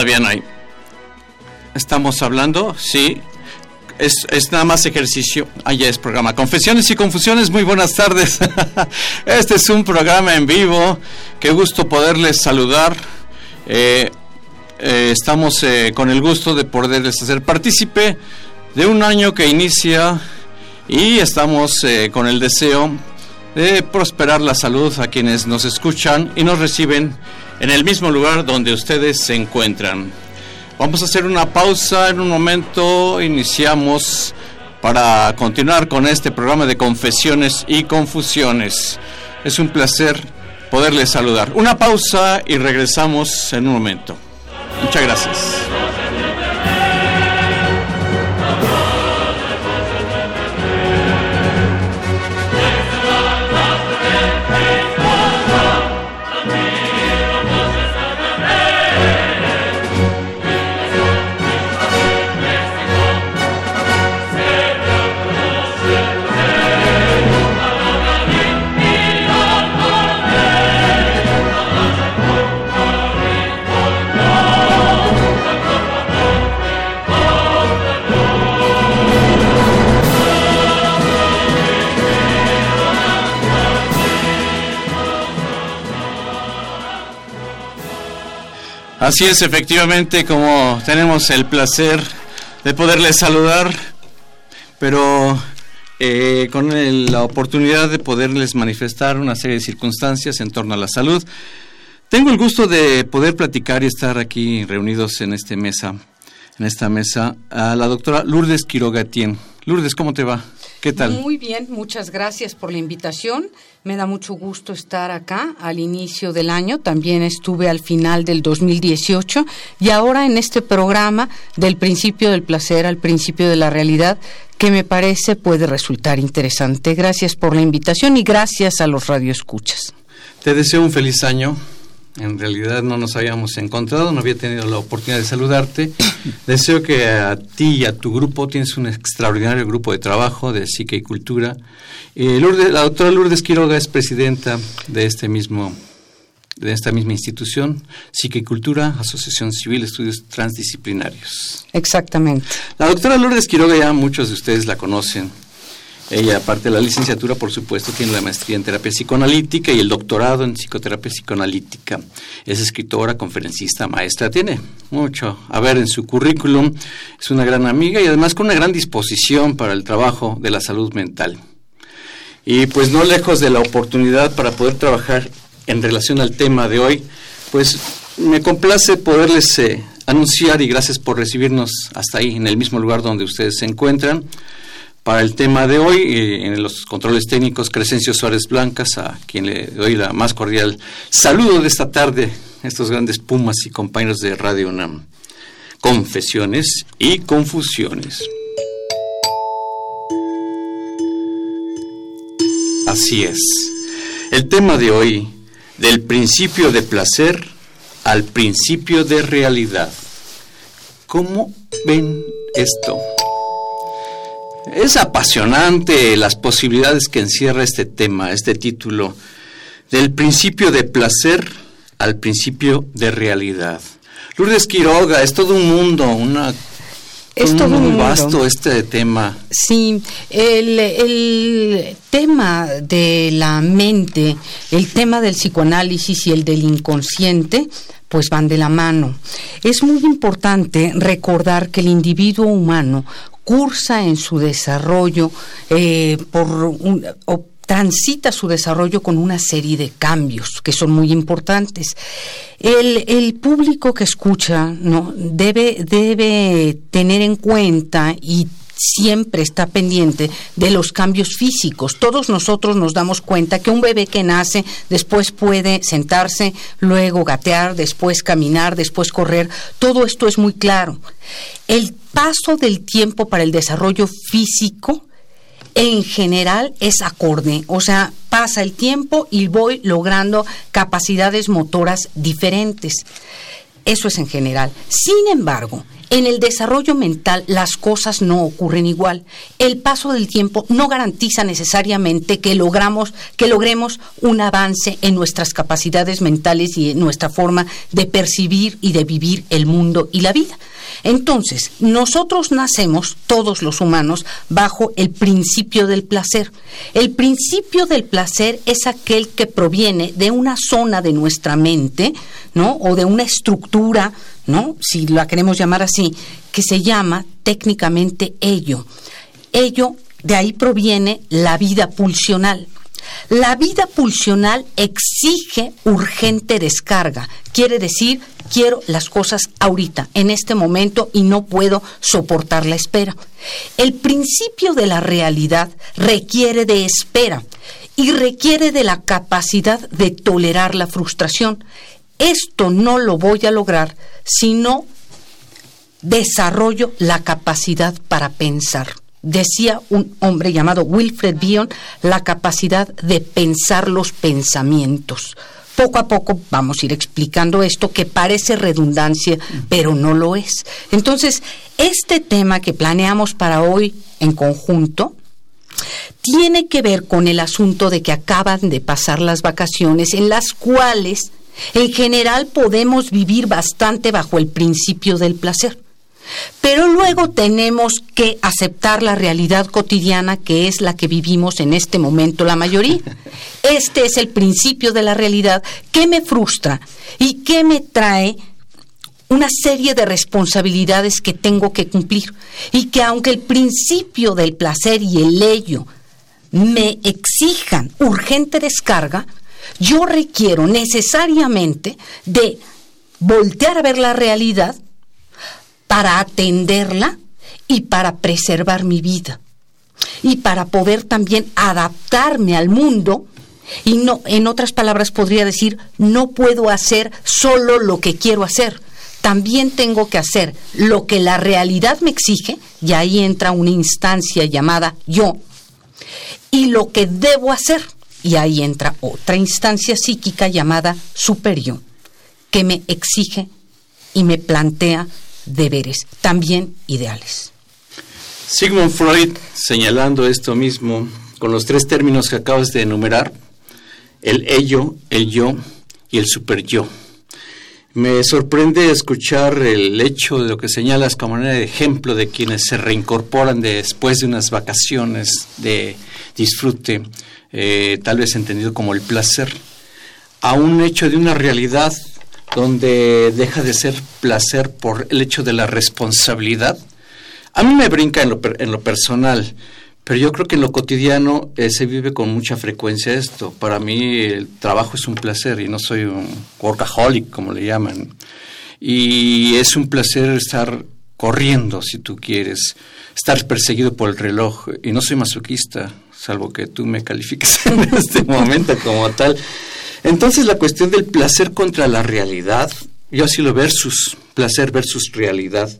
Todavía no hay. Estamos hablando, sí. Es, nada más ejercicio. Allá es programa. Confesiones y confusiones, muy buenas tardes. este es un programa en vivo. Qué gusto poderles saludar. Eh, eh, estamos eh, con el gusto de poderles hacer partícipe de un año que inicia y estamos con el deseo de prosperar la salud a quienes nos escuchan y nos reciben en el mismo lugar donde ustedes se encuentran. Vamos a hacer una pausa en un momento, iniciamos para continuar con este programa de confesiones y confusiones. Es un placer poderles saludar. Una pausa y regresamos en un momento. Muchas gracias. Así es, efectivamente, como tenemos el placer de poderles saludar, pero eh, con la oportunidad de poderles manifestar una serie de circunstancias en torno a la salud. Tengo el gusto de poder platicar y estar aquí reunidos en esta mesa, en esta mesa, a la doctora Lourdes Quirogatien. Lourdes, ¿cómo te va? ¿Qué tal? Muy bien, muchas gracias por la invitación. Me da mucho gusto estar acá al inicio del año. También estuve al final del 2018 y ahora en este programa del principio del placer al principio de la realidad que me parece puede resultar interesante. Gracias por la invitación y gracias a los radioescuchas. Te deseo un feliz año en realidad no nos habíamos encontrado, no había tenido la oportunidad de saludarte. Deseo que a ti y a tu grupo tienes un extraordinario grupo de trabajo de psique y cultura. Eh, la doctora Lourdes Quiroga es presidenta de este mismo de esta misma institución, Psique y Cultura, Asociación Civil Estudios Transdisciplinarios. Exactamente. La doctora Lourdes Quiroga ya muchos de ustedes la conocen ella, aparte de la licenciatura, por supuesto, tiene la maestría en terapia psicoanalítica y el doctorado en psicoterapia psicoanalítica. Es escritora, conferencista, maestra, tiene mucho a ver en su currículum. Es una gran amiga y además con una gran disposición para el trabajo de la salud mental. Y pues no lejos de la oportunidad para poder trabajar en relación al tema de hoy, pues me complace poderles eh, anunciar y gracias por recibirnos hasta ahí, en el mismo lugar donde ustedes se encuentran para el tema de hoy, eh, en los controles técnicos, Crescencio Suárez Blancas, a quien le doy la más cordial saludo de esta tarde, estos grandes pumas y compañeros de Radio UNAM. Confesiones y confusiones. Así es. El tema de hoy, del principio de placer al principio de realidad. ¿Cómo ven esto? Es apasionante las posibilidades que encierra este tema, este título, del principio de placer al principio de realidad. Lourdes Quiroga, es todo un mundo, una es todo muy vasto este tema. Sí, el, el, tema de la mente, el tema del psicoanálisis y el del inconsciente, pues van de la mano. Es muy importante recordar que el individuo humano cursa en su desarrollo eh, o transita su desarrollo con una serie de cambios que son muy importantes. El, el público que escucha no debe, debe tener en cuenta y siempre está pendiente de los cambios físicos. Todos nosotros nos damos cuenta que un bebé que nace después puede sentarse, luego gatear, después caminar, después correr. Todo esto es muy claro. El paso del tiempo para el desarrollo físico en general es acorde, o sea, pasa el tiempo y voy logrando capacidades motoras diferentes. Eso es en general. Sin embargo, En el desarrollo mental las cosas no ocurren igual. El paso del tiempo no garantiza necesariamente que logramos que logremos un avance en nuestras capacidades mentales y en nuestra forma de percibir y de vivir el mundo y la vida. Entonces, nosotros nacemos, todos los humanos, bajo el principio del placer. El principio del placer es aquel que proviene de una zona de nuestra mente, ¿no? O de una estructura, ¿no? Si la queremos llamar así, que se llama técnicamente ello. Ello, de ahí proviene la vida pulsional. La vida pulsional exige urgente descarga. Quiere decir, quiero las cosas ahorita, en este momento, y no puedo soportar la espera. El principio de la realidad requiere de espera y requiere de la capacidad de tolerar la frustración. Esto no lo voy a lograr si no desarrollo la capacidad para pensar decía un hombre llamado Wilfred Bion, la capacidad de pensar los pensamientos. Poco a poco vamos a ir explicando esto que parece redundancia, pero no lo es. Entonces, este tema que planeamos para hoy en conjunto tiene que ver con el asunto de que acaban de pasar las vacaciones en las cuales en general podemos vivir bastante bajo el principio del placer. Pero luego tenemos que aceptar la realidad cotidiana que es la que vivimos en este momento la mayoría. Este es el principio de la realidad que me frustra y que me trae una serie de responsabilidades que tengo que cumplir y que aunque el principio del placer y el ello me exijan urgente descarga, yo requiero necesariamente de voltear a ver la realidad para atenderla y para preservar mi vida y para poder también adaptarme al mundo. Y no en otras palabras podría decir no puedo hacer solo lo que quiero hacer. También tengo que hacer lo que la realidad me exige y ahí entra una instancia llamada yo y lo que debo hacer y ahí entra otra instancia psíquica llamada superior que me exige y me plantea deberes, también ideales. Sigmund Freud, señalando esto mismo, con los tres términos que acabas de enumerar, el ello, el yo y el superyo. Me sorprende escuchar el hecho de lo que señalas como manera de ejemplo de quienes se reincorporan después de unas vacaciones de disfrute, eh, tal vez entendido como el placer, a un hecho de una realidad donde deja de ser placer por el hecho de la responsabilidad. A mí me brinca en lo, en lo personal, pero yo creo que en lo cotidiano eh, se vive con mucha frecuencia esto. Para mí el trabajo es un placer y no soy un workaholic, como le llaman. Y es un placer estar corriendo, si tú quieres, estar perseguido por el reloj. Y no soy masoquista, salvo que tú me califiques en este momento como tal. Entonces la cuestión del placer contra la realidad, yo así lo versus, placer versus realidad,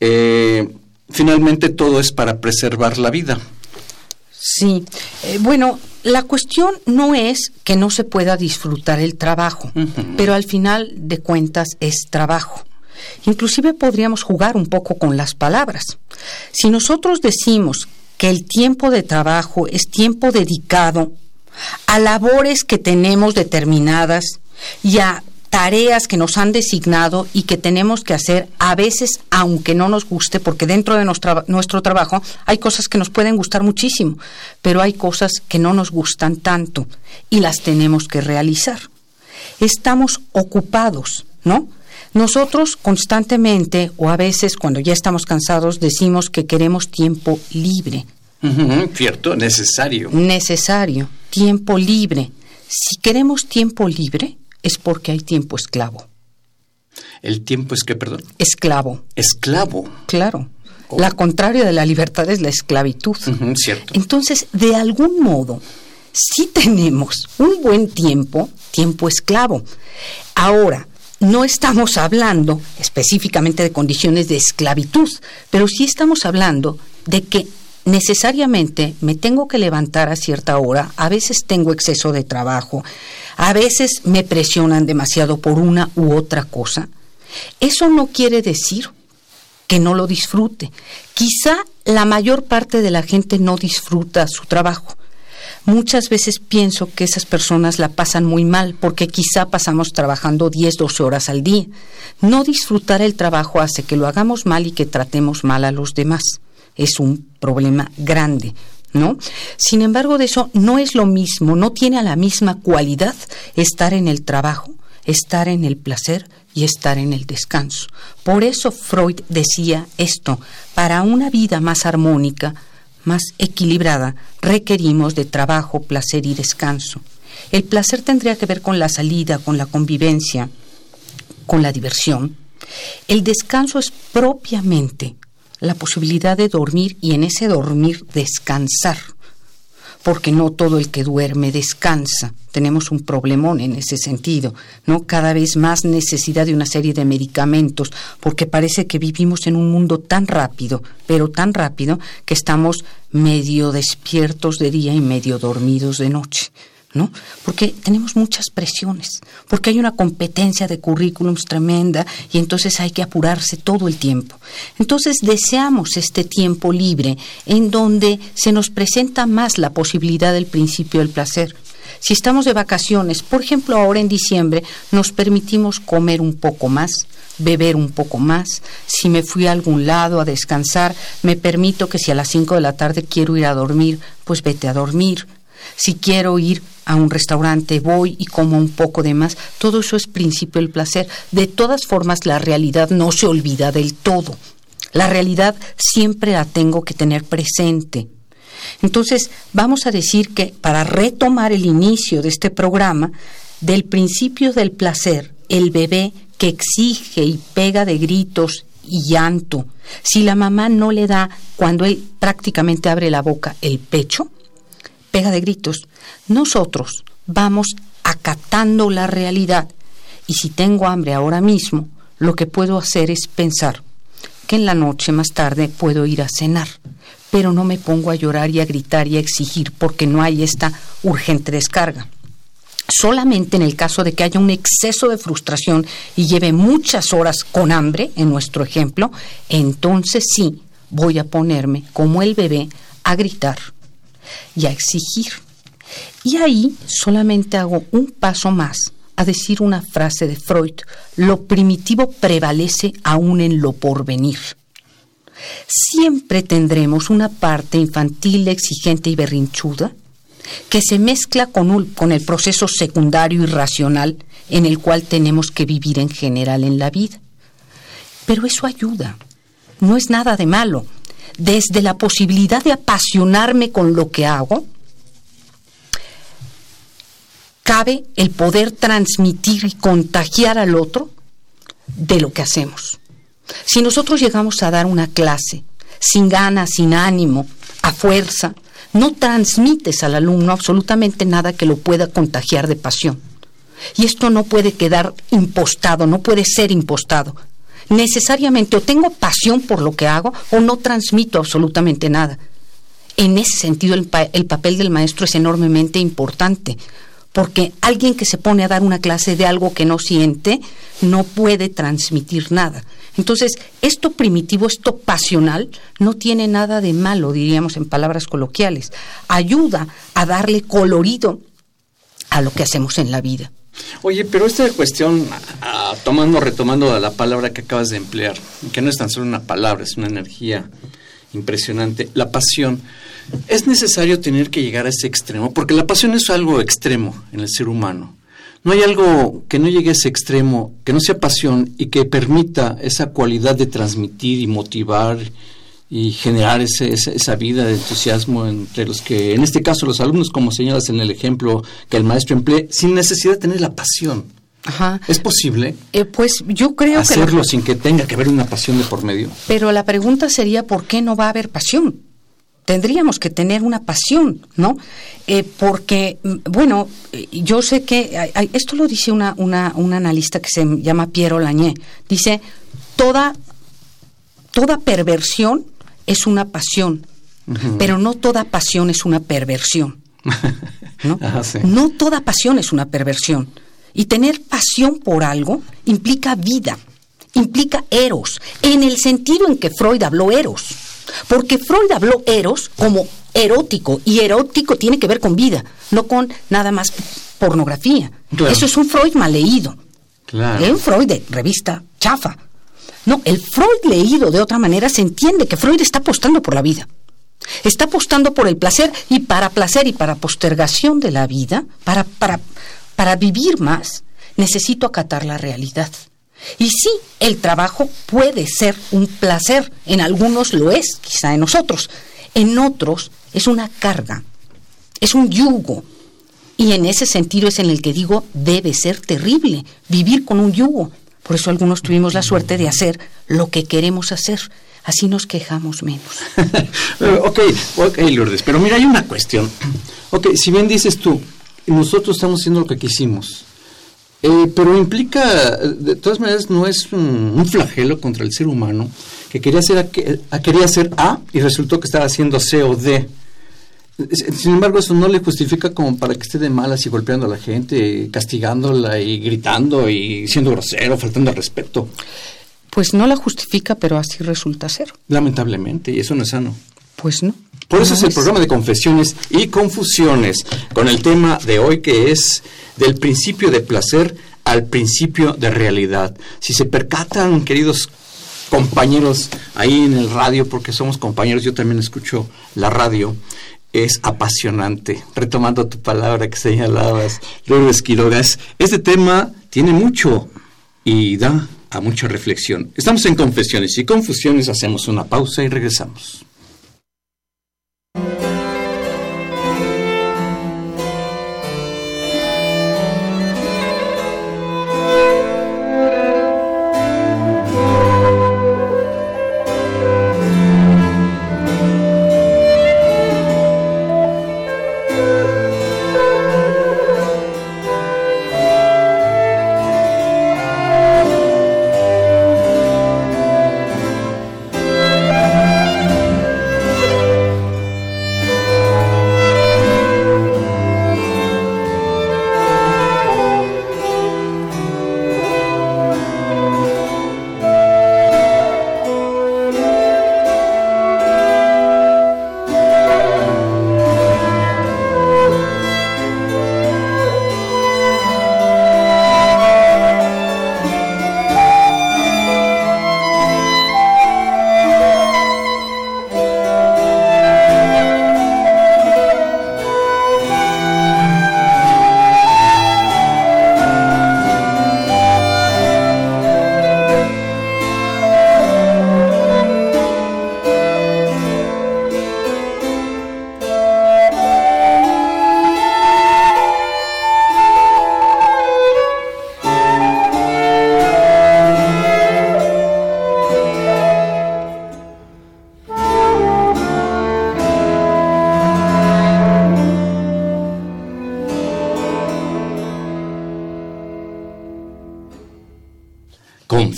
eh, finalmente todo es para preservar la vida. Sí, eh, bueno, la cuestión no es que no se pueda disfrutar el trabajo, pero al final de cuentas es trabajo. Inclusive podríamos jugar un poco con las palabras. Si nosotros decimos que el tiempo de trabajo es tiempo dedicado a labores que tenemos determinadas y a tareas que nos han designado y que tenemos que hacer a veces aunque no nos guste, porque dentro de nuestro, nuestro trabajo hay cosas que nos pueden gustar muchísimo, pero hay cosas que no nos gustan tanto y las tenemos que realizar. Estamos ocupados, ¿no? Nosotros constantemente o a veces cuando ya estamos cansados decimos que queremos tiempo libre, cierto, necesario. Necesario, tiempo libre. Si queremos tiempo libre, es porque hay tiempo esclavo. ¿El tiempo es que, perdón? Esclavo. Esclavo. Claro. Oh. La contraria de la libertad es la esclavitud. cierto. Entonces, de algún modo, si tenemos un buen tiempo, tiempo esclavo. Ahora, no estamos hablando específicamente de condiciones de esclavitud, pero sí estamos hablando de que necesariamente me tengo que levantar a cierta hora, a veces tengo exceso de trabajo, a veces me presionan demasiado por una u otra cosa. Eso no quiere decir que no lo disfrute. Quizá la mayor parte de la gente no disfruta su trabajo. Muchas veces pienso que esas personas la pasan muy mal porque quizá pasamos trabajando 10, 12 horas al día. No disfrutar el trabajo hace que lo hagamos mal y que tratemos mal a los demás. Es un problema grande. ¿No? Sin embargo, de eso no es lo mismo, no tiene la misma cualidad estar en el trabajo, estar en el placer y estar en el descanso. Por eso Freud decía esto, para una vida más armónica, más equilibrada, requerimos de trabajo, placer y descanso. El placer tendría que ver con la salida, con la convivencia, con la diversión. El descanso es propiamente la posibilidad de dormir y en ese dormir descansar porque no todo el que duerme descansa. Tenemos un problemón en ese sentido, ¿no? Cada vez más necesidad de una serie de medicamentos, porque parece que vivimos en un mundo tan rápido, pero tan rápido, que estamos medio despiertos de día y medio dormidos de noche. ¿No? Porque tenemos muchas presiones, porque hay una competencia de currículums tremenda y entonces hay que apurarse todo el tiempo. Entonces deseamos este tiempo libre en donde se nos presenta más la posibilidad del principio del placer. Si estamos de vacaciones, por ejemplo, ahora en diciembre, nos permitimos comer un poco más, beber un poco más. Si me fui a algún lado a descansar, me permito que si a las 5 de la tarde quiero ir a dormir, pues vete a dormir. Si quiero ir a un restaurante, voy y como un poco de más. Todo eso es principio del placer. De todas formas, la realidad no se olvida del todo. La realidad siempre la tengo que tener presente. Entonces, vamos a decir que para retomar el inicio de este programa, del principio del placer, el bebé que exige y pega de gritos y llanto, si la mamá no le da, cuando él prácticamente abre la boca, el pecho, pega de gritos. Nosotros vamos acatando la realidad y si tengo hambre ahora mismo, lo que puedo hacer es pensar que en la noche más tarde puedo ir a cenar, pero no me pongo a llorar y a gritar y a exigir porque no hay esta urgente descarga. Solamente en el caso de que haya un exceso de frustración y lleve muchas horas con hambre, en nuestro ejemplo, entonces sí voy a ponerme como el bebé a gritar y a exigir. Y ahí solamente hago un paso más a decir una frase de Freud, lo primitivo prevalece aún en lo porvenir. Siempre tendremos una parte infantil, exigente y berrinchuda que se mezcla con, el proceso secundario y racional en el cual tenemos que vivir en general en la vida. Pero eso ayuda, no es nada de malo, desde la posibilidad de apasionarme con lo que hago, cabe el poder transmitir y contagiar al otro de lo que hacemos. Si nosotros llegamos a dar una clase sin ganas, sin ánimo, a fuerza, no transmites al alumno absolutamente nada que lo pueda contagiar de pasión. Y esto no puede quedar impostado, no puede ser impostado necesariamente o tengo pasión por lo que hago o no transmito absolutamente nada. En ese sentido, el, el, papel del maestro es enormemente importante, porque alguien que se pone a dar una clase de algo que no siente, no puede transmitir nada. Entonces, esto primitivo, esto pasional, no tiene nada de malo, diríamos en palabras coloquiales. Ayuda a darle colorido a lo que hacemos en la vida. Oye, pero esta cuestión, tomando, retomando la palabra que acabas de emplear, que no es tan solo una palabra, es una energía impresionante, la pasión, es necesario tener que llegar a ese extremo, porque la pasión es algo extremo en el ser humano. No hay algo que no llegue a ese extremo, que no sea pasión y que permita esa cualidad de transmitir y motivar y generar ese, esa vida de entusiasmo entre los que, en este caso, los alumnos, como señalas en el ejemplo que el maestro emplee, sin necesidad de tener la pasión. Ajá. ¿Es posible? Eh, pues yo creo hacerlo que hacerlo sin que tenga que haber una pasión de por medio. Pero la pregunta sería ¿por qué no va a haber pasión? Tendríamos que tener una pasión, ¿no? Eh, porque, mm, bueno, eh, yo sé que esto lo dice una, una, un analista que se llama Piero Lañé. Dice toda toda perversión es una pasión, pero no toda pasión es una perversión. ¿no? Ah, no toda pasión es una perversión. Y tener pasión por algo implica vida, implica eros, en el sentido en que Freud habló eros. Porque Freud habló eros como erótico, y erótico tiene que ver con vida, no con nada más pornografía. Eso es un Freud mal leído. Claro. un Freud de revista chafa. No, el Freud leído de otra manera se entiende que Freud está apostando por la vida. Está apostando por el placer y para placer y para postergación de la vida, para, para, para vivir más, necesito acatar la realidad. Y sí, el trabajo puede ser un placer, en algunos lo es, quizá en nosotros, en otros es una carga, es un yugo. Y en ese sentido es en el que digo, debe ser terrible vivir con un yugo. Por eso algunos tuvimos la suerte de hacer lo que queremos hacer. Así nos quejamos menos. ok, ok, Lourdes, pero mira, hay una cuestión. Ok, si bien dices tú, nosotros estamos haciendo lo que quisimos, eh, pero implica, de todas maneras, no es un, flagelo contra el ser humano que quería hacer, a, quería hacer A y resultó que estaba haciendo C o D. Sin embargo, eso no le justifica como para que esté de malas y golpeando a la gente, castigándola y gritando y siendo grosero, faltando al respeto. Pues no la justifica, pero así resulta ser. Lamentablemente, y eso no es sano. Pues no. Por eso es el programa de confesiones y confusiones, con el tema de hoy que es del principio de placer al principio de realidad. Si se percatan, queridos compañeros ahí en el radio, porque somos compañeros, yo también escucho la radio, es apasionante. Retomando tu palabra que señalabas, Lourdes Quirogas, este tema tiene mucho y da a mucha reflexión. Estamos en confesiones y confusiones, hacemos una pausa y regresamos.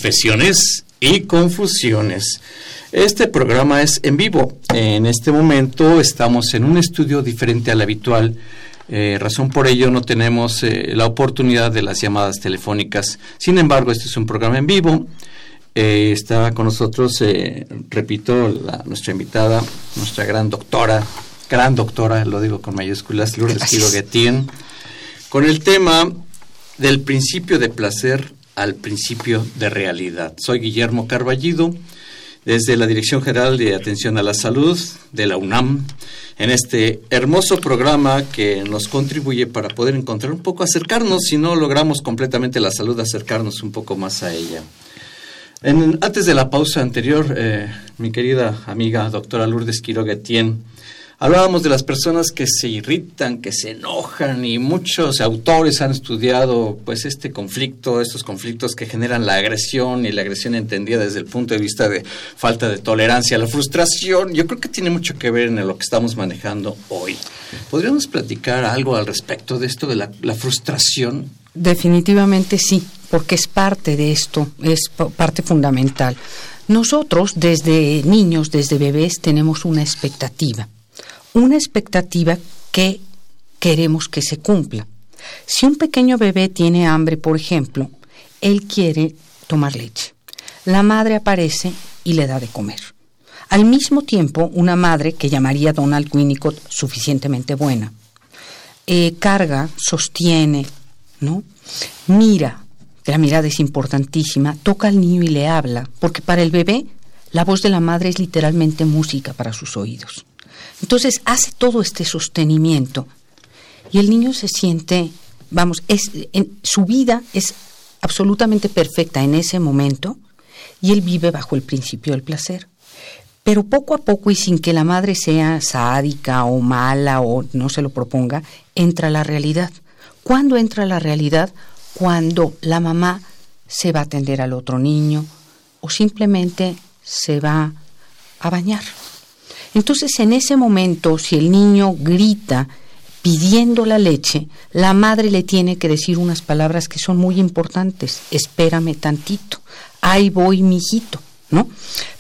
Confesiones y confusiones. Este programa es en vivo. En este momento estamos en un estudio diferente al habitual. Eh, razón por ello no tenemos eh, la oportunidad de las llamadas telefónicas. Sin embargo, este es un programa en vivo. Eh, está con nosotros, repito, nuestra invitada, nuestra gran doctora, gran doctora, lo digo con mayúsculas, Lourdes Quiroguetín, con el tema del principio de placer al principio de realidad. Soy Guillermo Carballido, desde la Dirección General de Atención a la Salud de la UNAM, en este hermoso programa que nos contribuye para poder encontrar un poco, acercarnos, si no logramos completamente la salud, acercarnos un poco más a ella. antes de la pausa anterior, eh, mi querida amiga doctora Lourdes Quiroga Etienne Hablábamos de las personas que se irritan, que se enojan y muchos autores han estudiado pues este conflicto, estos conflictos que generan la agresión y la agresión entendida desde el punto de vista de falta de tolerancia, la frustración. Yo creo que tiene mucho que ver en lo que estamos manejando hoy. ¿Podríamos platicar algo al respecto de esto de la, la frustración? Definitivamente sí, porque es parte de esto, es parte fundamental. Nosotros desde niños, desde bebés, tenemos una expectativa una expectativa que queremos que se cumpla. Si un pequeño bebé tiene hambre, por ejemplo, él quiere tomar leche. la madre aparece y le da de comer. Al mismo tiempo, una madre que llamaría Donald Winnicott suficientemente buena, eh, carga, sostiene, ¿no? Mira, la mirada es importantísima, toca al niño y le habla, porque para el bebé la voz de la madre es literalmente música para sus oídos. Entonces hace todo este sostenimiento y el niño se siente, vamos, es, en, su vida es absolutamente perfecta en ese momento y él vive bajo el principio del placer. Pero poco a poco y sin que la madre sea sádica o mala o no se lo proponga, entra la realidad. ¿Cuándo entra la realidad? Cuando la mamá se va a atender al otro niño o simplemente se va a bañar. Entonces en ese momento, si el niño grita pidiendo la leche, la madre le tiene que decir unas palabras que son muy importantes. Espérame tantito. Ahí voy, mijito. ¿No?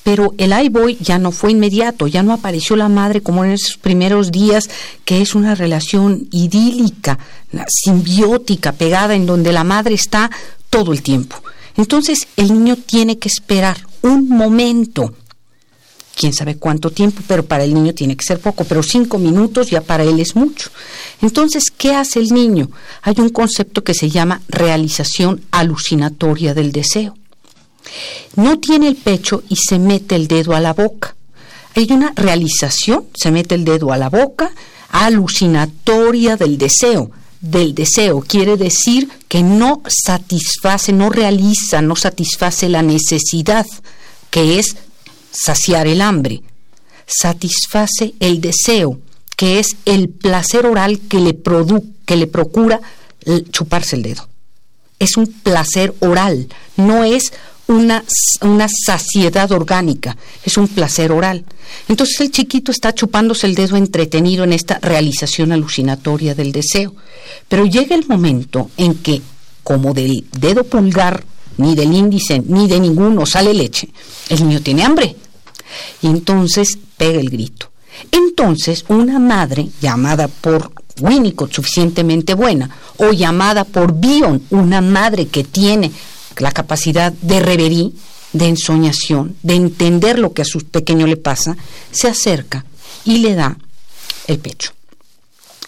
Pero el ahí voy ya no fue inmediato, ya no apareció la madre como en esos primeros días, que es una relación idílica, simbiótica, pegada, en donde la madre está todo el tiempo. Entonces el niño tiene que esperar un momento quién sabe cuánto tiempo, pero para el niño tiene que ser poco, pero cinco minutos ya para él es mucho. Entonces, ¿qué hace el niño? Hay un concepto que se llama realización alucinatoria del deseo. No tiene el pecho y se mete el dedo a la boca. Hay una realización, se mete el dedo a la boca, alucinatoria del deseo. Del deseo quiere decir que no satisface, no realiza, no satisface la necesidad, que es saciar el hambre, satisface el deseo, que es el placer oral que le, que le procura chuparse el dedo. Es un placer oral, no es una, una, saciedad orgánica, es un placer oral. Entonces el chiquito está chupándose el dedo entretenido en esta realización alucinatoria del deseo. Pero llega el momento en que, como del dedo pulgar, ni del índice, ni de ninguno sale leche, el niño tiene hambre y entonces pega el grito. Entonces, una madre llamada por Winnicott suficientemente buena o llamada por Bion, una madre que tiene la capacidad de reverí, de ensoñación, de entender lo que a su pequeño le pasa, se acerca y le da el pecho.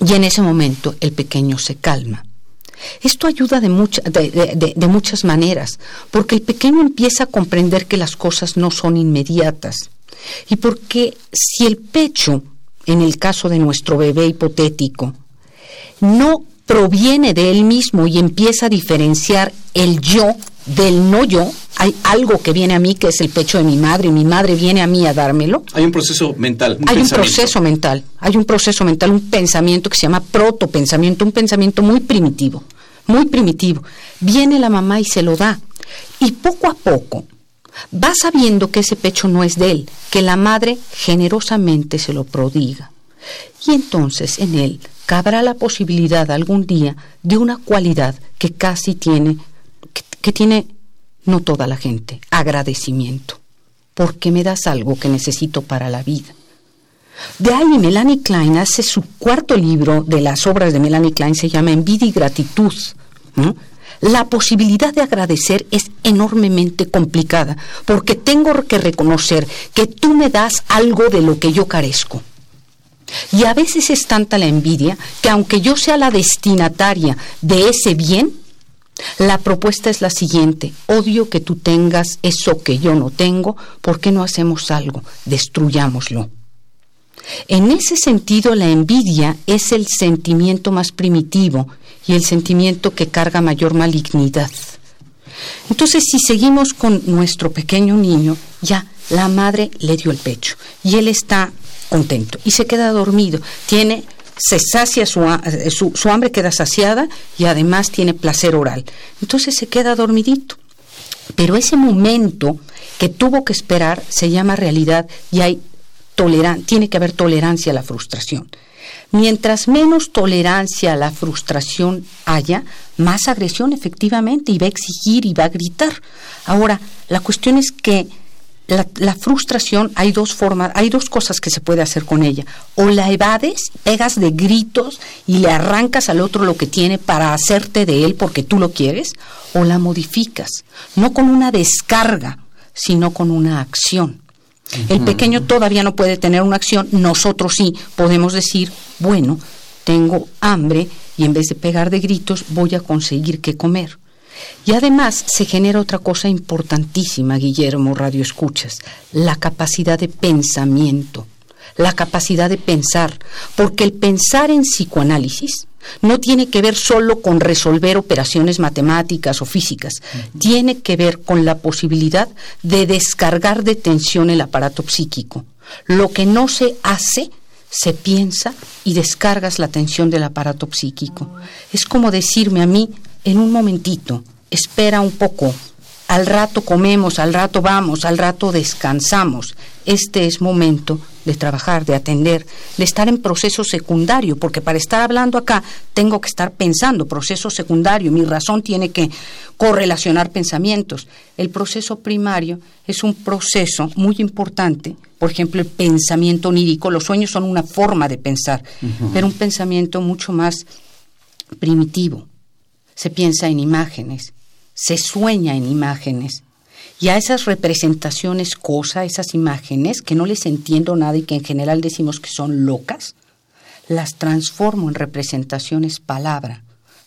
Y en ese momento el pequeño se calma. Esto ayuda de, de, muchas maneras, porque el pequeño empieza a comprender que las cosas no son inmediatas, y porque si el pecho, en el caso de nuestro bebé hipotético, no proviene de él mismo y empieza a diferenciar el yo del no yo, hay algo que viene a mí que es el pecho de mi madre y mi madre viene a mí a dármelo. Hay un proceso mental. hay un proceso mental, hay un proceso mental, un pensamiento que se llama protopensamiento, un pensamiento muy primitivo, muy primitivo. Viene la mamá y se lo da. Y poco a poco va sabiendo que ese pecho no es de él, que la madre generosamente se lo prodiga. Y entonces en él cabrá la posibilidad algún día de una cualidad que casi tiene, que, tiene no toda la gente, agradecimiento, porque me das algo que necesito para la vida. De ahí Melanie Klein hace su cuarto libro de las obras de Melanie Klein, se llama Envidia y Gratitud. La posibilidad de agradecer es enormemente complicada, porque tengo que reconocer que tú me das algo de lo que yo carezco. Y a veces es tanta la envidia que aunque yo sea la destinataria de ese bien, la propuesta es la siguiente, odio que tú tengas eso que yo no tengo, ¿por qué no hacemos algo? Destruyámoslo. En ese sentido, la envidia es el sentimiento más primitivo y el sentimiento que carga mayor malignidad. Entonces, si seguimos con nuestro pequeño niño, ya la madre le dio el pecho y él está contento y se queda dormido. Tiene, se sacia su, su, su hambre queda saciada y además tiene placer oral. Entonces se queda dormidito. Pero ese momento que tuvo que esperar se llama realidad y hay tiene que haber tolerancia a la frustración. Mientras menos tolerancia a la frustración haya, más agresión efectivamente y va a exigir y va a gritar. Ahora, la cuestión es que la, frustración hay dos formas, hay dos cosas que se puede hacer con ella. O la evades, pegas de gritos y le arrancas al otro lo que tiene para hacerte de él porque tú lo quieres, o la modificas, no con una descarga, sino con una acción. El pequeño todavía no puede tener una acción, nosotros sí podemos decir, bueno, tengo hambre y en vez de pegar de gritos voy a conseguir qué comer. Y además se genera otra cosa importantísima, Guillermo Radio Escuchas, la capacidad de pensamiento, la capacidad de pensar, porque el pensar en psicoanálisis no tiene que ver solo con resolver operaciones matemáticas o físicas, tiene que ver con la posibilidad de descargar de tensión el aparato psíquico. Lo que no se hace, se piensa y descargas la tensión del aparato psíquico. Es como decirme a mí, en un momentito, espera un poco, al rato comemos, al rato vamos, al rato descansamos. Este es momento de trabajar, de atender, de estar en proceso secundario, porque para estar hablando acá tengo que estar pensando, proceso secundario, mi razón tiene que correlacionar pensamientos. El proceso primario es un proceso muy importante, por ejemplo, el pensamiento onírico, los sueños son una forma de pensar, pero un pensamiento mucho más primitivo. Se piensa en imágenes, se sueña en imágenes. Y a esas representaciones cosa, esas imágenes, que no les entiendo nada y que en general decimos que son locas, las transformo en representaciones palabra.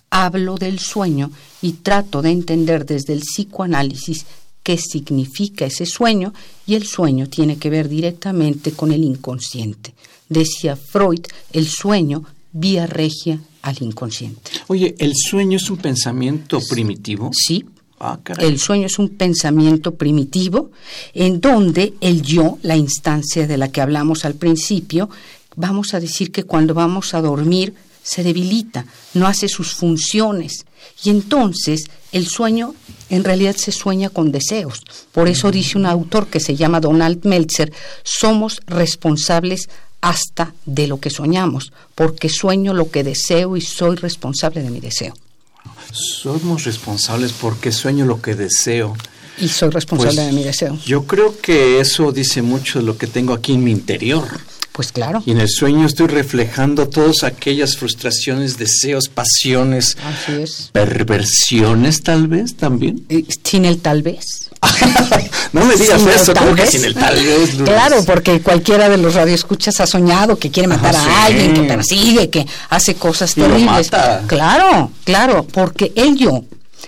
Hablo del sueño y trato de entender desde el psicoanálisis qué significa ese sueño y el sueño tiene que ver directamente con el inconsciente. Decía Freud, el sueño vía regia al inconsciente. Oye, ¿el sueño es un pensamiento primitivo? Sí. Ah, el sueño es un pensamiento primitivo en donde el yo, la instancia de la que hablamos al principio, vamos a decir que cuando vamos a dormir se debilita, no hace sus funciones. Y entonces el sueño en realidad se sueña con deseos. Por eso dice un autor que se llama Donald Meltzer, somos responsables hasta de lo que soñamos, porque sueño lo que deseo y soy responsable de mi deseo. Somos responsables porque sueño lo que deseo. Y soy responsable pues, de mi deseo. Yo creo que eso dice mucho de lo que tengo aquí en mi interior. Pues claro. Y en el sueño estoy reflejando todas aquellas frustraciones, deseos, pasiones, perversiones tal vez también. Sin el tal vez. no me digas eso, ¿cómo que sin el tal vez? Claro, porque cualquiera de los radioescuchas ha soñado que quiere matar a alguien, que persigue, que hace cosas terribles. Claro, claro, porque él yo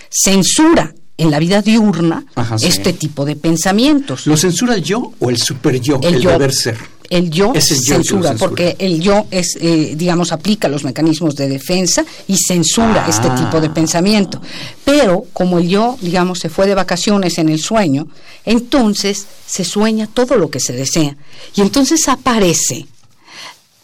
censura en la vida diurna este tipo de pensamientos. ¿Lo censura el yo o el super yo, el, deber ser? El yo, censura, porque el yo es, eh, digamos, aplica los mecanismos de defensa y censura este ah. tipo de pensamiento. Pero como el yo, digamos, se fue de vacaciones en el sueño, entonces se sueña todo lo que se desea. Y entonces aparece,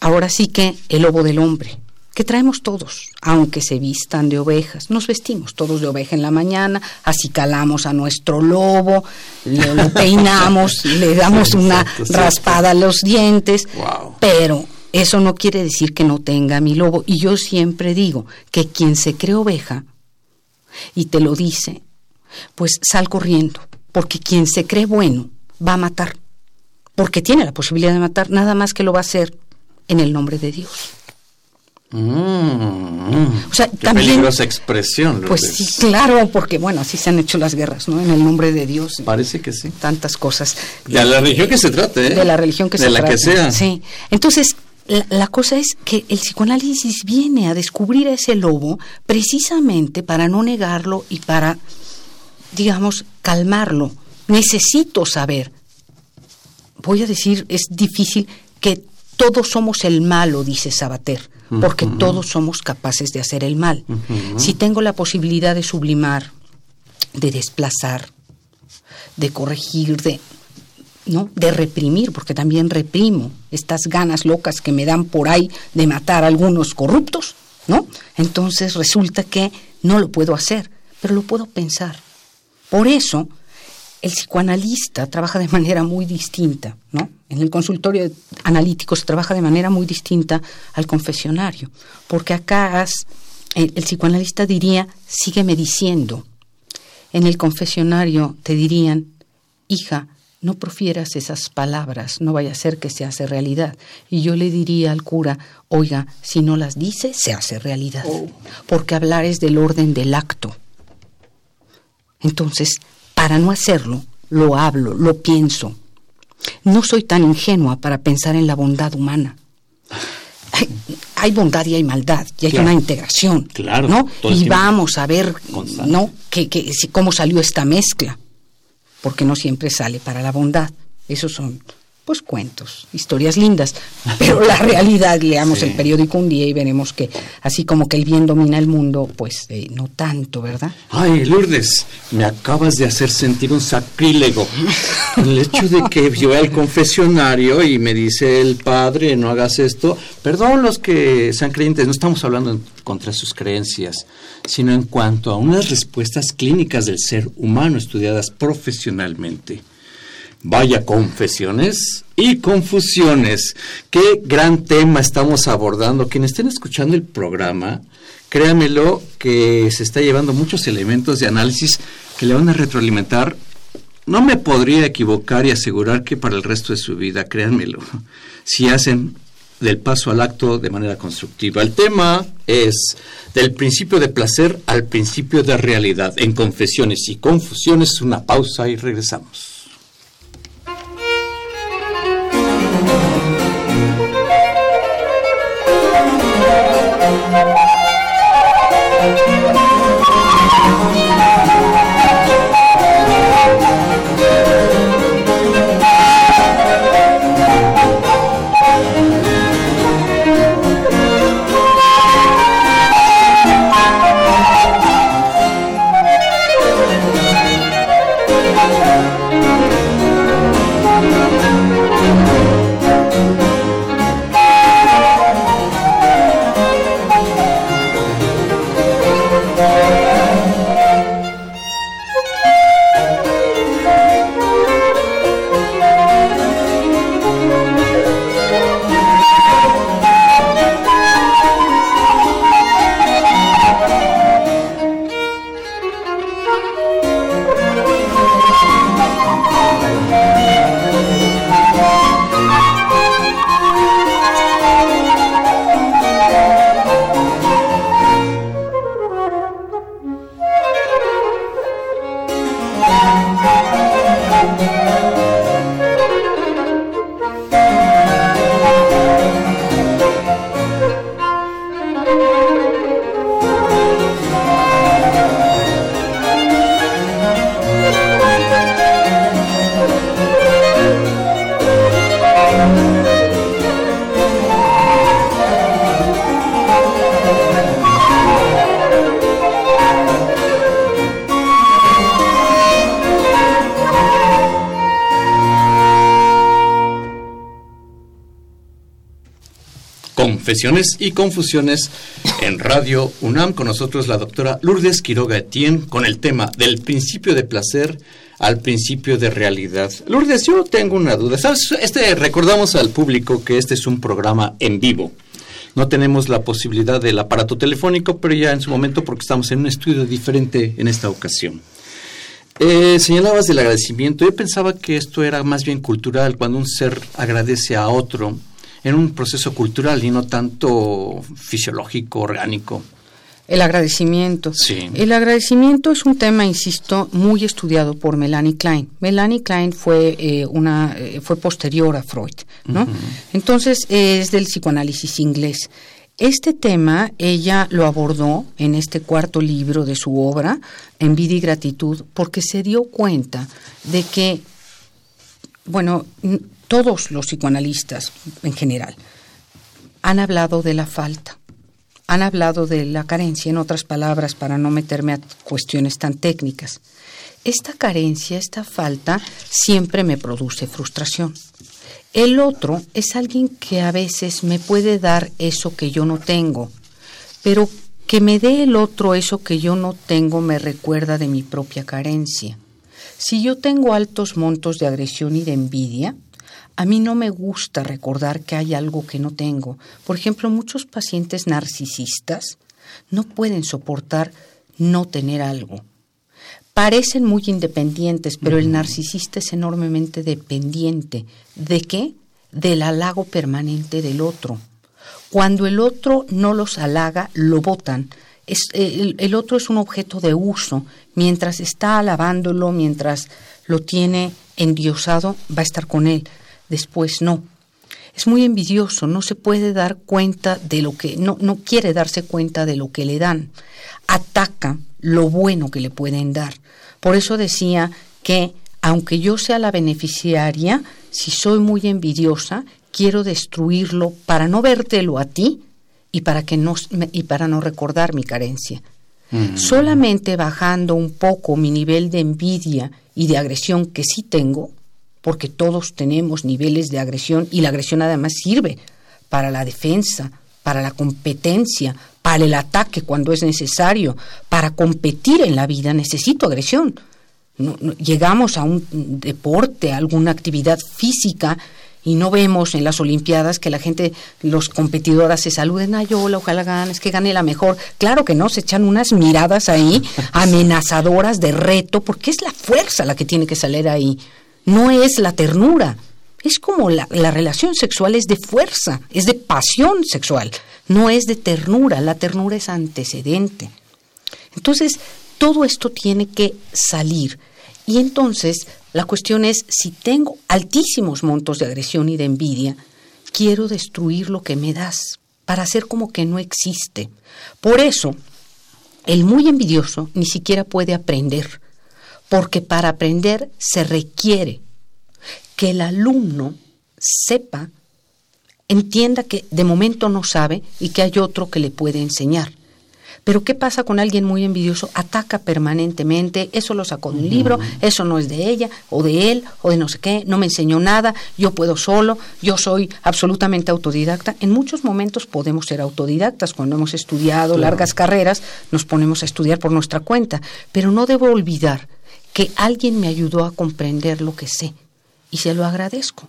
ahora sí que, el lobo del hombre que traemos todos, aunque se vistan de ovejas. Nos vestimos todos de oveja en la mañana, así calamos a nuestro lobo, lo, peinamos, le damos una raspada a los dientes, pero eso no quiere decir que no tenga mi lobo. Y yo siempre digo que quien se cree oveja y te lo dice, pues sal corriendo, porque quien se cree bueno va a matar, porque tiene la posibilidad de matar, nada más que lo va a hacer en el nombre de Dios. Mm, o sea, también, peligrosa expresión. Pues sí, claro, porque bueno, así se han hecho las guerras, ¿no? En el nombre de Dios. Parece que sí. Tantas cosas. De la religión que se trate, ¿eh? De la religión que se trate. De la que sea. Sí. Entonces, la, cosa es que el psicoanálisis viene a descubrir a ese lobo precisamente para no negarlo y para, digamos, calmarlo. Necesito saber. Voy a decir, es difícil que todos somos el malo, dice Sabater porque todos somos capaces de hacer el mal. Si tengo la posibilidad de sublimar, de desplazar, de corregir, de ¿no? de reprimir, porque también reprimo estas ganas locas que me dan por ahí de matar a algunos corruptos, ¿no? Entonces resulta que no lo puedo hacer, pero lo puedo pensar. Por eso el psicoanalista trabaja de manera muy distinta, ¿no? En el consultorio analítico se trabaja de manera muy distinta al confesionario, porque acá el, psicoanalista diría, sígueme diciendo. En el confesionario te dirían, hija, no profieras esas palabras, no vaya a ser que se hace realidad. Y yo le diría al cura, oiga, si no las dice, se hace realidad, oh. porque hablar es del orden del acto. Entonces, para no hacerlo, lo hablo, lo pienso. No soy tan ingenua para pensar en la bondad humana. Hay, bondad y hay maldad, y hay una integración. Claro. ¿no? Y vamos a ver ¿no? Que, que, cómo salió esta mezcla. Porque no siempre sale para la bondad. Esos son pues cuentos, historias lindas, pero la realidad, leamos el periódico un día y veremos que así como que el bien domina el mundo, pues eh, no tanto, ¿verdad? Ay, Lourdes, me acabas de hacer sentir un sacrílego. El hecho de que yo al confesionario y me dice el padre, no hagas esto, perdón los que sean creyentes, no estamos hablando contra sus creencias, sino en cuanto a unas respuestas clínicas del ser humano estudiadas profesionalmente. Vaya confesiones y confusiones. Qué gran tema estamos abordando. Quienes estén escuchando el programa, créanmelo que se está llevando muchos elementos de análisis que le van a retroalimentar. No me podría equivocar y asegurar que para el resto de su vida, créanmelo, si hacen del paso al acto de manera constructiva. El tema es del principio de placer al principio de realidad en confesiones y confusiones. Una pausa y regresamos. Confesiones y Confusiones en Radio UNAM. Con nosotros la doctora Lourdes Quiroga Etienne con el tema del principio de placer al principio de realidad. Lourdes, yo tengo una duda. ¿Sabes? Este, recordamos al público que este es un programa en vivo. No tenemos la posibilidad del aparato telefónico, pero ya en su momento porque estamos en un estudio diferente en esta ocasión. Eh, señalabas del agradecimiento. Yo pensaba que esto era más bien cultural, cuando un ser agradece a otro en un proceso cultural y no tanto fisiológico, orgánico. El agradecimiento. Sí. El agradecimiento es un tema, insisto, muy estudiado por Melanie Klein. Melanie Klein fue eh, una eh, fue posterior a Freud, ¿no? Entonces es del psicoanálisis inglés. Este tema ella lo abordó en este cuarto libro de su obra, Envidia y gratitud, porque se dio cuenta de que bueno, todos los psicoanalistas en general han hablado de la falta, han hablado de la carencia, en otras palabras, para no meterme a cuestiones tan técnicas. Esta carencia, esta falta, siempre me produce frustración. El otro es alguien que a veces me puede dar eso que yo no tengo, pero que me dé el otro eso que yo no tengo me recuerda de mi propia carencia. Si yo tengo altos montos de agresión y de envidia, a mí no me gusta recordar que hay algo que no tengo. Por ejemplo, muchos pacientes narcisistas no pueden soportar no tener algo. Parecen muy independientes, pero el narcisista es enormemente dependiente. ¿De qué? Del halago permanente del otro. Cuando el otro no los halaga, lo botan es, el, el otro es un objeto de uso. Mientras está alabándolo, mientras lo tiene endiosado, va a estar con él. Después no. Es muy envidioso, no se puede dar cuenta de lo que, no, no quiere darse cuenta de lo que le dan. Ataca lo bueno que le pueden dar. Por eso decía que aunque yo sea la beneficiaria, si soy muy envidiosa, quiero destruirlo para no vértelo a ti y para que no y para no recordar mi carencia. Mm. Solamente bajando un poco mi nivel de envidia y de agresión que sí tengo, porque todos tenemos niveles de agresión y la agresión además sirve para la defensa, para la competencia, para el ataque cuando es necesario, para competir en la vida necesito agresión. Llegamos a un deporte, a alguna actividad física y no vemos en las Olimpiadas que la gente, los competidoras se saluden, a yo, ojalá ganes, que gane la mejor. Claro que no, se echan unas miradas ahí amenazadoras de reto, porque es la fuerza la que tiene que salir ahí, no es la ternura. Es como la, la relación sexual es de fuerza, es de pasión sexual, no es de ternura, la ternura es antecedente. Entonces, todo esto tiene que salir. Y entonces la cuestión es, si tengo altísimos montos de agresión y de envidia, quiero destruir lo que me das para hacer como que no existe. Por eso, el muy envidioso ni siquiera puede aprender, porque para aprender se requiere que el alumno sepa, entienda que de momento no sabe y que hay otro que le puede enseñar. Pero ¿qué pasa con alguien muy envidioso? Ataca permanentemente, eso lo sacó de un libro, eso no es de ella o de él o de no sé qué, no me enseñó nada, yo puedo solo, yo soy absolutamente autodidacta. En muchos momentos podemos ser autodidactas, cuando hemos estudiado largas carreras nos ponemos a estudiar por nuestra cuenta, pero no debo olvidar que alguien me ayudó a comprender lo que sé y se lo agradezco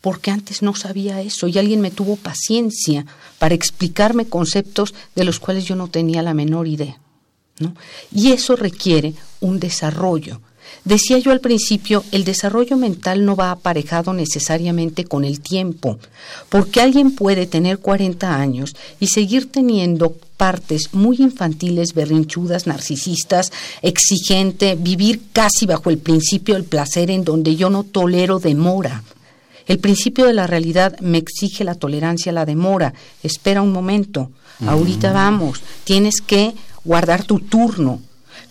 porque antes no sabía eso y alguien me tuvo paciencia para explicarme conceptos de los cuales yo no tenía la menor idea. ¿no? Y eso requiere un desarrollo. Decía yo al principio, el desarrollo mental no va aparejado necesariamente con el tiempo, porque alguien puede tener 40 años y seguir teniendo partes muy infantiles, berrinchudas, narcisistas, exigente, vivir casi bajo el principio del placer en donde yo no tolero demora. El principio de la realidad me exige la tolerancia a la demora. Espera un momento, ahorita vamos, tienes que guardar tu turno.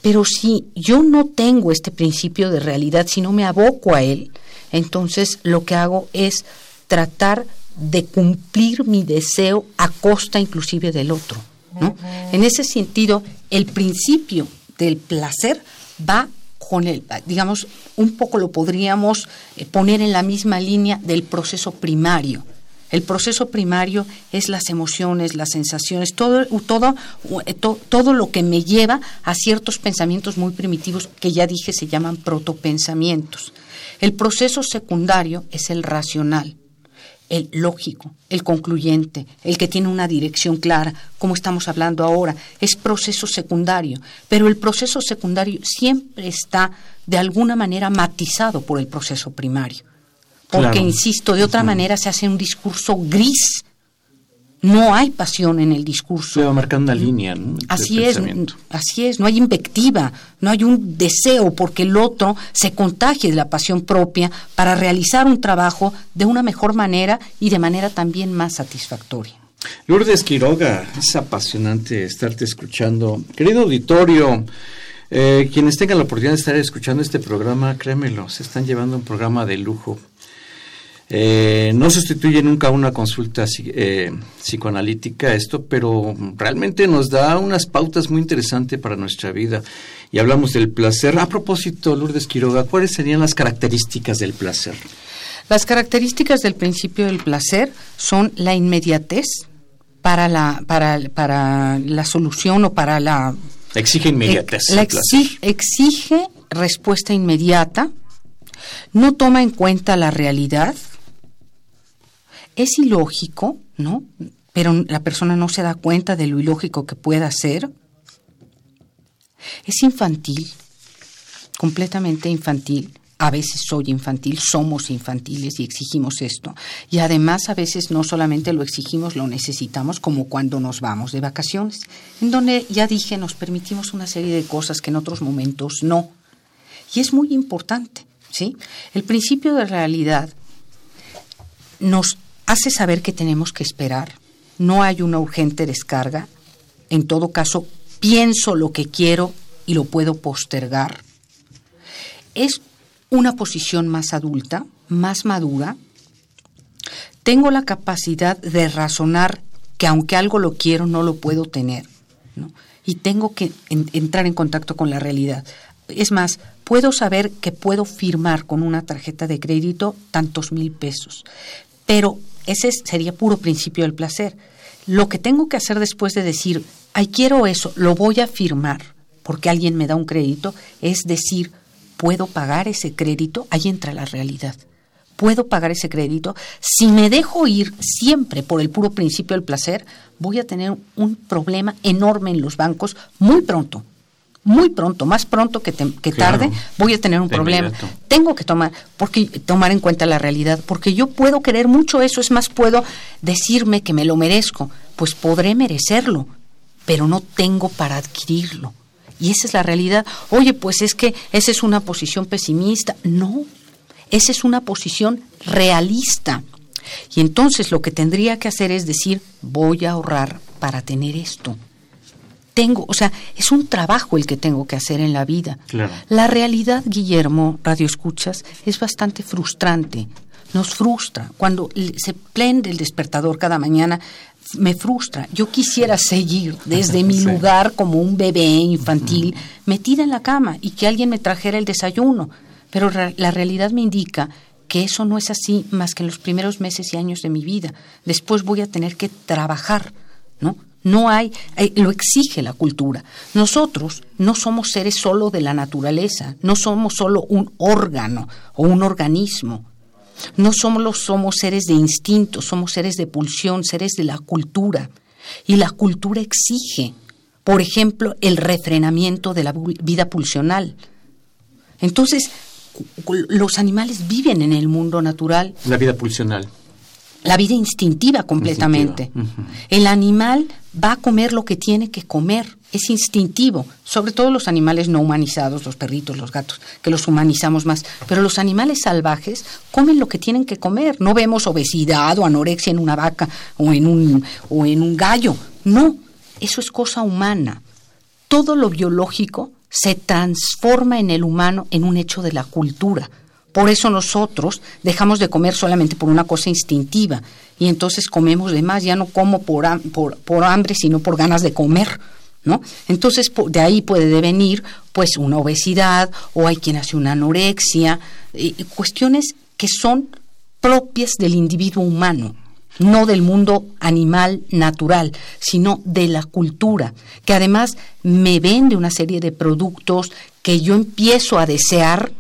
Pero si yo no tengo este principio de realidad, si no me aboco a él, entonces lo que hago es tratar de cumplir mi deseo a costa inclusive del otro. ¿no? En ese sentido, el principio del placer va con el, digamos, un poco lo podríamos eh, poner en la misma línea del proceso primario. El proceso primario es las emociones, las sensaciones, todo, todo, eh, todo lo que me lleva a ciertos pensamientos muy primitivos que ya dije se llaman protopensamientos. El proceso secundario es el racional el lógico, el concluyente, el que tiene una dirección clara, como estamos hablando ahora, es proceso secundario, pero el proceso secundario siempre está de alguna manera matizado por el proceso primario. Porque, insisto, de otra manera se hace un discurso gris no hay pasión en el discurso. Se va marcando una línea. Así es, así es, no hay invectiva, no hay un deseo porque el otro se contagie de la pasión propia para realizar un trabajo de una mejor manera y de manera también más satisfactoria. Lourdes Quiroga, es apasionante estarte escuchando. Querido auditorio, eh, quienes tengan la oportunidad de estar escuchando este programa, créemelo, se están llevando un programa de lujo. Eh, no sustituye nunca una consulta eh, psicoanalítica esto, pero realmente nos da unas pautas muy interesantes para nuestra vida. Y hablamos del placer. A propósito, Lourdes Quiroga, ¿cuáles serían las características del placer? Las características del principio del placer son la inmediatez para la, para, para la solución o para la... Exige inmediatez. exige respuesta inmediata, no toma en cuenta la realidad, es ilógico, ¿no? Pero la persona no se da cuenta de lo ilógico que pueda ser. Es infantil, completamente infantil. a veces soy infantil, somos infantiles y exigimos esto. Y además a veces no solamente lo exigimos, lo necesitamos, como cuando nos vamos de vacaciones, en donde ya dije, nos permitimos una serie de cosas que en otros momentos no. Y es muy importante, ¿sí? El principio de realidad nos hace saber que tenemos que esperar, no hay una urgente descarga, en todo caso, pienso lo que quiero y lo puedo postergar. Es una posición más adulta, más madura. Tengo la capacidad de razonar que aunque algo lo quiero, no lo puedo tener. Y tengo que entrar en contacto con la realidad. Es más, puedo saber que puedo firmar con una tarjeta de crédito tantos mil pesos. Pero ese sería puro principio del placer. Lo que tengo que hacer después de decir, ay, quiero eso, lo voy a firmar porque alguien me da un crédito, es decir, puedo pagar ese crédito, ahí entra la realidad. Puedo pagar ese crédito. Si me dejo ir siempre por el puro principio del placer, voy a tener un problema enorme en los bancos muy pronto. Muy pronto, más pronto que, tarde, voy a tener un problema. Tengo que tomar, porque, tomar en cuenta la realidad, porque yo puedo querer mucho eso, es más, puedo decirme que me lo merezco, pues podré merecerlo, pero no tengo para adquirirlo. Y esa es la realidad. Oye, pues es que esa es una posición pesimista. No, esa es una posición realista. Y entonces lo que tendría que hacer es decir, voy a ahorrar para tener esto. Tengo, o sea, es un trabajo el que tengo que hacer en la vida. La realidad, Guillermo, radio escuchas, es bastante frustrante. Nos frustra. Cuando se prende el despertador cada mañana, me frustra. Yo quisiera seguir desde mi lugar como un bebé infantil metida en la cama y que alguien me trajera el desayuno. Pero la realidad me indica que eso no es así más que en los primeros meses y años de mi vida. Después voy a tener que trabajar, ¿no? No hay, eh, lo exige la cultura. Nosotros no somos seres solo de la naturaleza, no somos solo un órgano o un organismo. No somos, somos seres de instinto, somos seres de pulsión, seres de la cultura. Y la cultura exige, por ejemplo, el refrenamiento de la vida pulsional. Entonces, los animales viven en el mundo natural. La vida pulsional la vida instintiva completamente. El animal va a comer lo que tiene que comer, es instintivo, sobre todo los animales no humanizados, los perritos, los gatos, que los humanizamos más, pero los animales salvajes comen lo que tienen que comer, no vemos obesidad o anorexia en una vaca o en un, o en un gallo, no, eso es cosa humana. Todo lo biológico se transforma en el humano en un hecho de la cultura por eso nosotros dejamos de comer solamente por una cosa instintiva y entonces comemos de más, ya no como por, por, hambre, sino por ganas de comer. ¿No? Entonces, de ahí puede devenir, pues, una obesidad, o hay quien hace una anorexia, cuestiones que son propias del individuo humano, no del mundo animal natural, sino de la cultura, que además me vende una serie de productos que yo empiezo a desear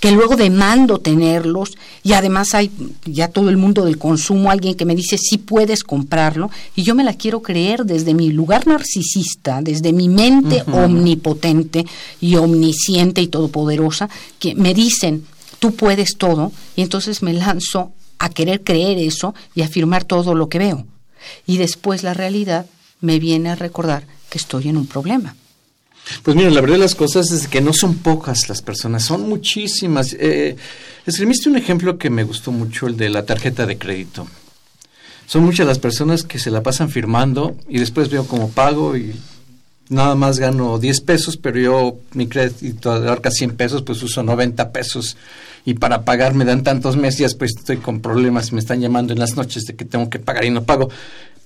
que luego demando tenerlos y además hay ya todo el mundo del consumo, alguien que me dice sí puedes comprarlo y yo me la quiero creer desde mi lugar narcisista, desde mi mente omnipotente y omnisciente y todopoderosa, que me dicen tú puedes todo y entonces me lanzo a querer creer eso y afirmar todo lo que veo. Y después la realidad me viene a recordar que estoy en un problema. Pues mira, la verdad de las cosas es que no son pocas las personas, son muchísimas. Eh, escribiste un ejemplo que me gustó mucho, el de la tarjeta de crédito. Son muchas las personas que se la pasan firmando y después veo como pago y nada más gano 10 pesos, pero yo mi crédito abarca 100 pesos, pues uso 90 pesos y para pagar me dan tantos meses, pues estoy con problemas, me están llamando en las noches de que tengo que pagar y no pago.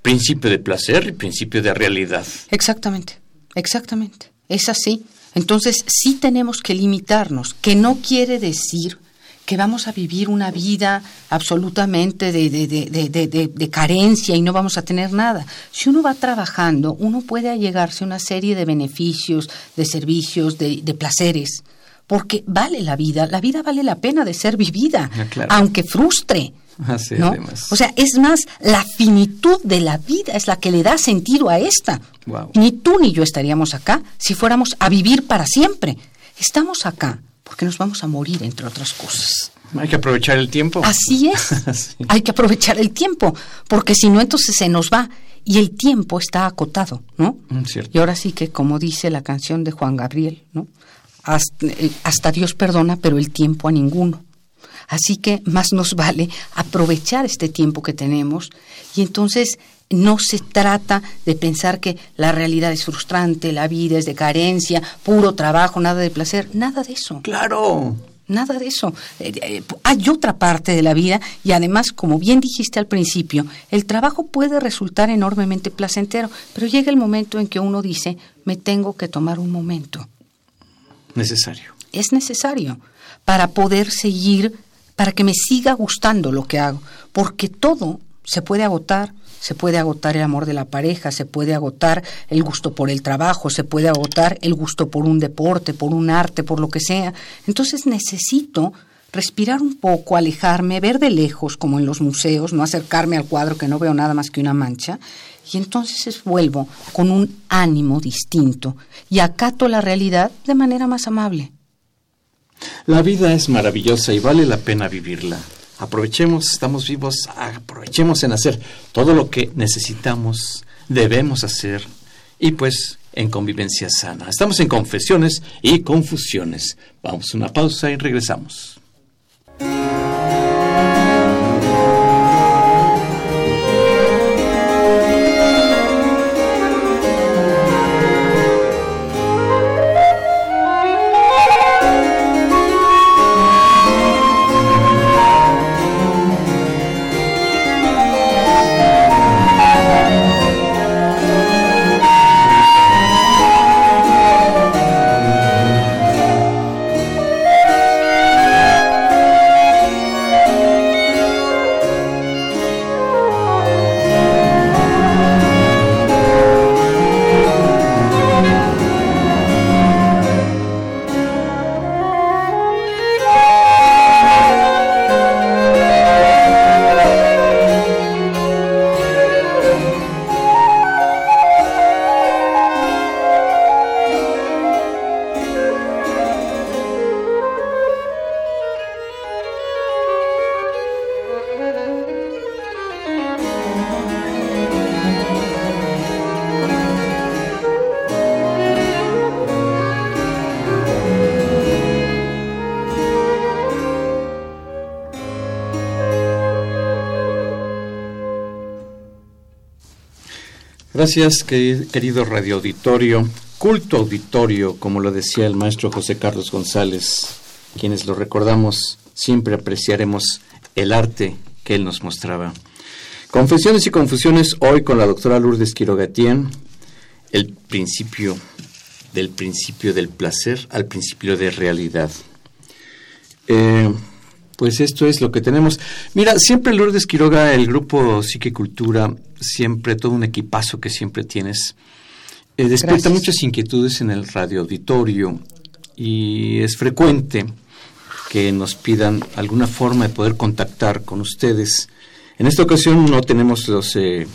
Principio de placer y principio de realidad. Exactamente, exactamente. Es así. Entonces sí tenemos que limitarnos, que no quiere decir que vamos a vivir una vida absolutamente de, de, de, de, carencia y no vamos a tener nada. Si uno va trabajando, uno puede allegarse a una serie de beneficios, de servicios, de, placeres, porque vale la vida, la vida vale la pena de ser vivida, ah, aunque frustre. O sea, es más, la finitud de la vida es la que le da sentido a esta. Ni tú ni yo estaríamos acá si fuéramos a vivir para siempre. Estamos acá porque nos vamos a morir, entre otras cosas. Hay que aprovechar el tiempo. Así es. Hay que aprovechar el tiempo, porque si no, entonces se nos va. Y el tiempo está acotado, ¿no? Mm, y ahora sí que, como dice la canción de Juan Gabriel, ¿no? Eh, hasta, Dios perdona, pero el tiempo a ninguno. Así que más nos vale aprovechar este tiempo que tenemos y entonces no se trata de pensar que la realidad es frustrante, la vida es de carencia, puro trabajo, nada de placer, nada de eso. Claro. Nada de eso. Eh, eh, hay otra parte de la vida y además, como bien dijiste al principio, el trabajo puede resultar enormemente placentero, pero llega el momento en que uno dice, me tengo que tomar un momento. Necesario. Es necesario para poder seguir, para que me siga gustando lo que hago, porque todo se puede agotar, se puede agotar el amor de la pareja, se puede agotar el gusto por el trabajo, se puede agotar el gusto por un deporte, por un arte, por lo que sea. Entonces necesito respirar un poco, alejarme, ver de lejos, como en los museos, no acercarme al cuadro que no veo nada más que una mancha, y entonces vuelvo con un ánimo distinto y acato la realidad de manera más amable. La vida es maravillosa y vale la pena vivirla aprovechemos, estamos vivos, aprovechemos en hacer todo lo que necesitamos, debemos hacer y pues en convivencia sana. Estamos en confesiones y confusiones. Vamos a una pausa y regresamos. Gracias, querido radio auditorio, culto auditorio, como lo decía el maestro José Carlos González, quienes lo recordamos, siempre apreciaremos el arte que él nos mostraba. Confesiones y confusiones hoy con la doctora Lourdes Quirogatien, el principio del principio del placer al principio de realidad. Eh, pues esto es lo que tenemos. Mira, siempre Lourdes Quiroga, el grupo Psique Cultura, siempre todo un equipazo que siempre tienes, eh, despierta muchas inquietudes en el radio auditorio y es frecuente que nos pidan alguna forma de poder contactar con ustedes. En esta ocasión no tenemos eh,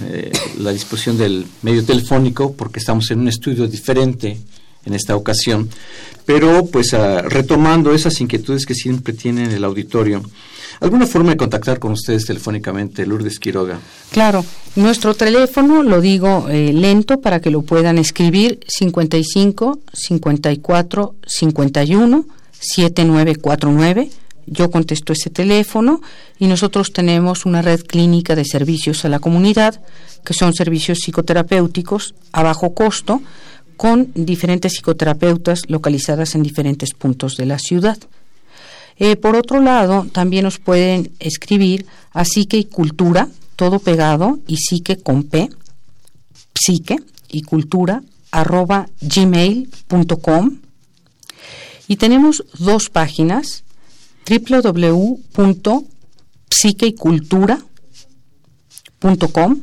eh, la disposición del medio telefónico porque estamos en un estudio diferente en esta ocasión, pero pues ah, retomando esas inquietudes que siempre tienen el auditorio. ¿Alguna forma de contactar con ustedes telefónicamente, Lourdes Quiroga? Claro, nuestro teléfono, lo digo eh, lento para que lo puedan escribir, 55 54 51 7949. Yo contesto ese teléfono y nosotros tenemos una red clínica de servicios a la comunidad, que son servicios psicoterapéuticos a bajo costo, con diferentes psicoterapeutas localizadas en diferentes puntos de la ciudad. Eh, por otro lado, también nos pueden escribir a psique y cultura, todo pegado, y psique con P, psique y cultura, arroba gmail.com. Y tenemos dos páginas, www.psiqueycultura.com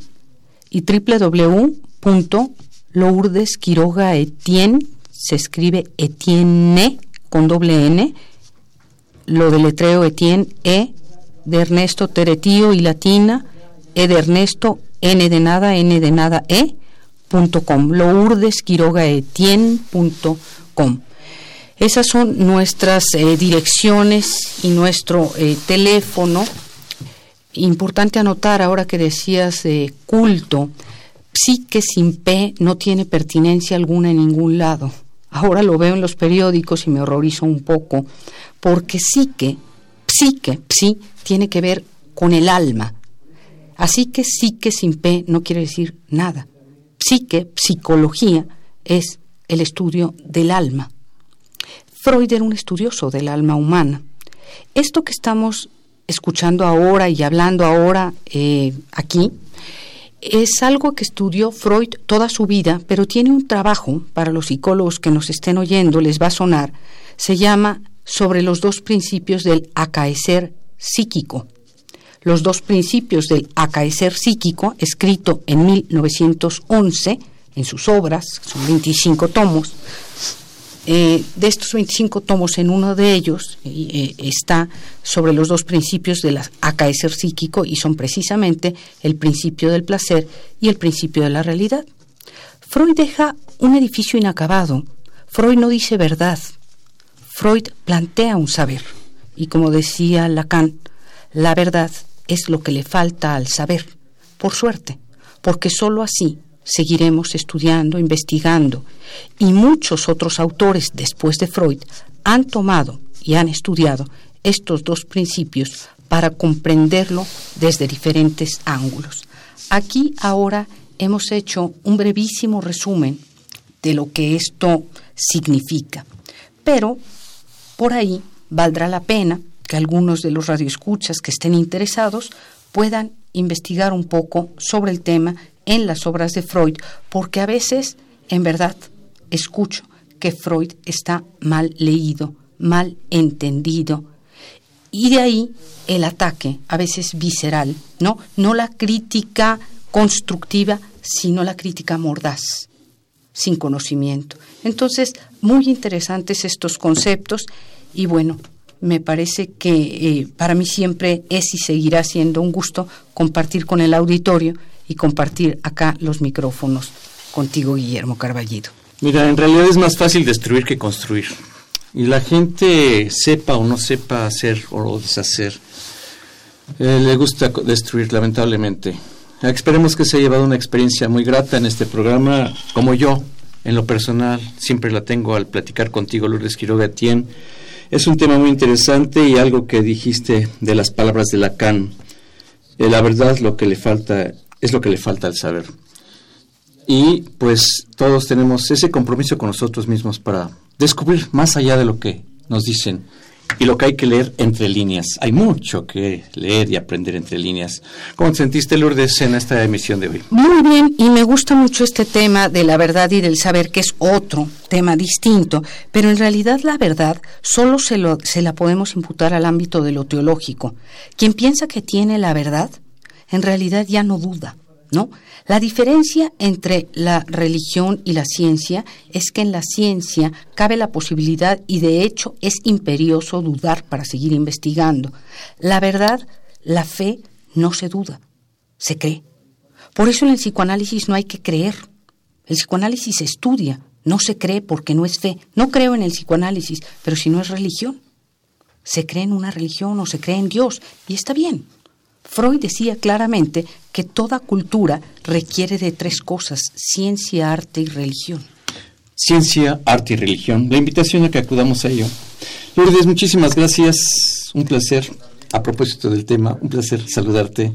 y www Lourdes Quiroga Etienne, se escribe Etienne con doble N, lo deletreo Etienne E de Ernesto Teretío y Latina, E de Ernesto, N de nada, N de nada, E, punto com, Lourdes Quiroga Etienne punto com. Esas son nuestras eh, direcciones y nuestro eh, teléfono. Importante anotar ahora que decías de culto, psique sin P no tiene pertinencia alguna en ningún lado. Ahora lo veo en los periódicos y me horrorizo un poco, porque psique, psique, psi, tiene que ver con el alma. Así que psique sin P no quiere decir nada. Psique, psicología, es el estudio del alma. Freud era un estudioso del alma humana. Esto que estamos escuchando ahora y hablando ahora eh, aquí es algo que estudió Freud toda su vida, pero tiene un trabajo para los psicólogos que nos estén oyendo, les va a sonar, se llama sobre los dos principios del acaecer psíquico. Los dos principios del acaecer psíquico, escrito en 1911 en sus obras, son 25 tomos, eh, de estos 25 tomos, en uno de ellos eh, está sobre los dos principios del acaecer psíquico y son precisamente el principio del placer y el principio de la realidad. Freud deja un edificio inacabado. Freud no dice verdad. Freud plantea un saber. Y como decía Lacan, la verdad es lo que le falta al saber, por suerte, porque sólo así seguiremos estudiando, investigando, y muchos otros autores después de Freud han tomado y han estudiado estos dos principios para comprenderlo desde diferentes ángulos. Aquí ahora hemos hecho un brevísimo resumen de lo que esto significa, pero por ahí valdrá la pena que algunos de los radioescuchas que estén interesados puedan investigar un poco sobre el tema en las obras de Freud, porque a veces, en verdad, escucho que Freud está mal leído, mal entendido, y de ahí el ataque, a veces visceral, ¿no? No la crítica constructiva, sino la crítica mordaz, sin conocimiento. Entonces, muy interesantes estos conceptos y bueno, me parece que eh, para mí siempre es y seguirá siendo un gusto compartir con el auditorio y compartir acá los micrófonos contigo, Guillermo Carballido. Mira, en realidad es más fácil destruir que construir. Y la gente, sepa o no sepa hacer o deshacer, eh, le gusta destruir, lamentablemente. Esperemos que se haya llevado una experiencia muy grata en este programa, como yo, en lo personal, siempre la tengo al platicar contigo, Lourdes Quiroga Tien. Es un tema muy interesante y algo que dijiste de las palabras de Lacan. Eh, la verdad, lo que le falta es lo que le falta al saber. Y pues todos tenemos ese compromiso con nosotros mismos para descubrir más allá de lo que nos dicen y lo que hay que leer entre líneas. Hay mucho que leer y aprender entre líneas. ¿Cómo te sentiste, Lourdes, en esta emisión de hoy? Muy bien, y me gusta mucho este tema de la verdad y del saber, que es otro tema distinto, pero en realidad la verdad solo se, lo, se la podemos imputar al ámbito de lo teológico. Quien piensa que tiene la verdad en realidad ya no duda, ¿no? La diferencia entre la religión y la ciencia es que en la ciencia cabe la posibilidad y de hecho es imperioso dudar para seguir investigando. La verdad, la fe, no se duda, se cree. Por eso en el psicoanálisis no hay que creer. El psicoanálisis se estudia, no se cree porque no es fe. No creo en el psicoanálisis, pero si no es religión. Se cree en una religión o se cree en Dios y está bien. Freud decía claramente que toda cultura requiere de tres cosas, ciencia, arte y religión. Ciencia, arte y religión. La invitación a que acudamos a ello. Lourdes, muchísimas gracias. Un placer. A propósito del tema, un placer saludarte.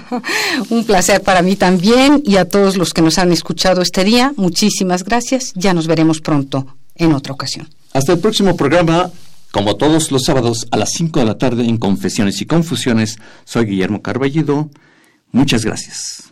un placer para mí también y a todos los que nos han escuchado este día. Muchísimas gracias. Ya nos veremos pronto en otra ocasión. Hasta el próximo programa. Como todos los sábados a las 5 de la tarde en Confesiones y Confusiones, soy Guillermo Carballido. Muchas gracias.